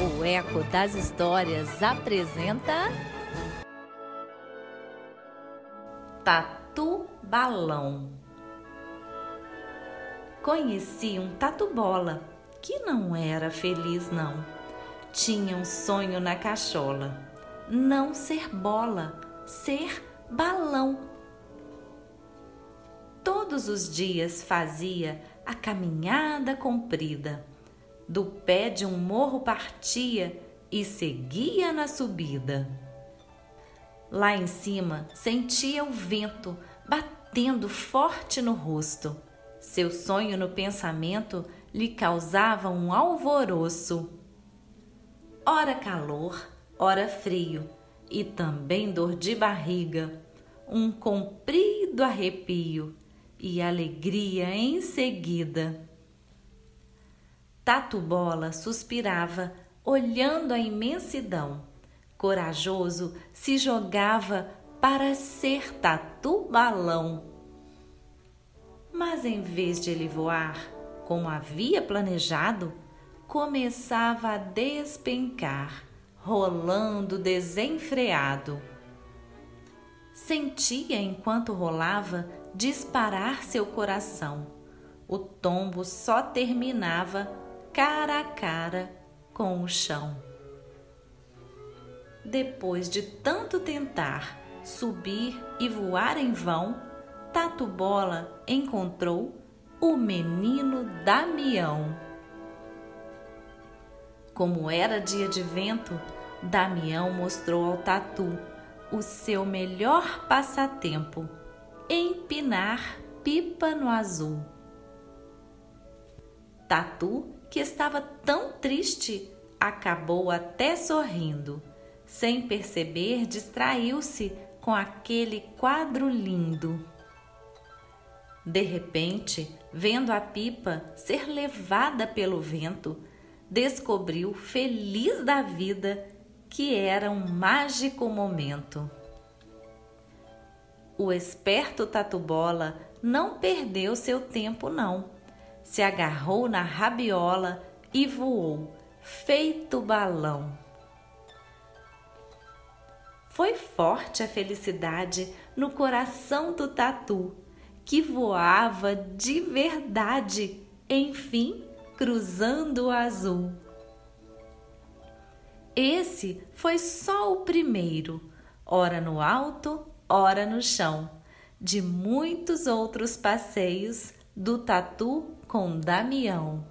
O Eco das Histórias apresenta Tatu Balão. Conheci um tatu bola que não era feliz não. Tinha um sonho na cachola, não ser bola, ser balão. Todos os dias fazia a caminhada comprida do pé de um morro partia e seguia na subida. Lá em cima sentia o vento batendo forte no rosto. Seu sonho no pensamento lhe causava um alvoroço. Ora calor, ora frio e também dor de barriga, um comprido arrepio e alegria em seguida. Tatu Bola suspirava, olhando a imensidão. Corajoso se jogava para ser tatu balão. Mas em vez de ele voar, como havia planejado, começava a despencar, rolando desenfreado. Sentia enquanto rolava disparar seu coração. O tombo só terminava cara a cara com o chão. Depois de tanto tentar subir e voar em vão, Tatu Bola encontrou o menino Damião. Como era dia de vento, Damião mostrou ao Tatu o seu melhor passatempo: empinar pipa no azul. Tatu que estava tão triste, acabou até sorrindo. Sem perceber, distraiu-se com aquele quadro lindo. De repente, vendo a pipa ser levada pelo vento, descobriu, feliz da vida, que era um mágico momento. O esperto Tatu-Bola não perdeu seu tempo, não se agarrou na rabiola e voou, feito balão. Foi forte a felicidade no coração do tatu, que voava de verdade, enfim, cruzando o azul. Esse foi só o primeiro, ora no alto, ora no chão, de muitos outros passeios do tatu com Damião.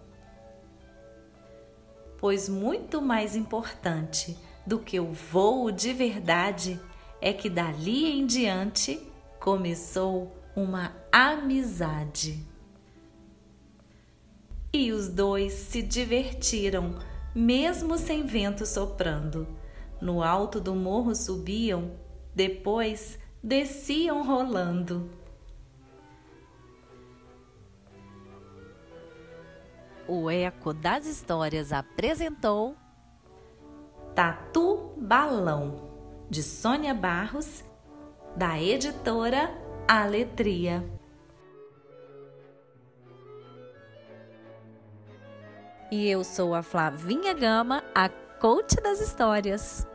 Pois muito mais importante do que o voo de verdade é que dali em diante começou uma amizade. E os dois se divertiram, mesmo sem vento soprando. No alto do morro subiam, depois desciam rolando. O Eco das Histórias apresentou Tatu Balão, de Sônia Barros, da editora Aletria. E eu sou a Flavinha Gama, a coach das histórias.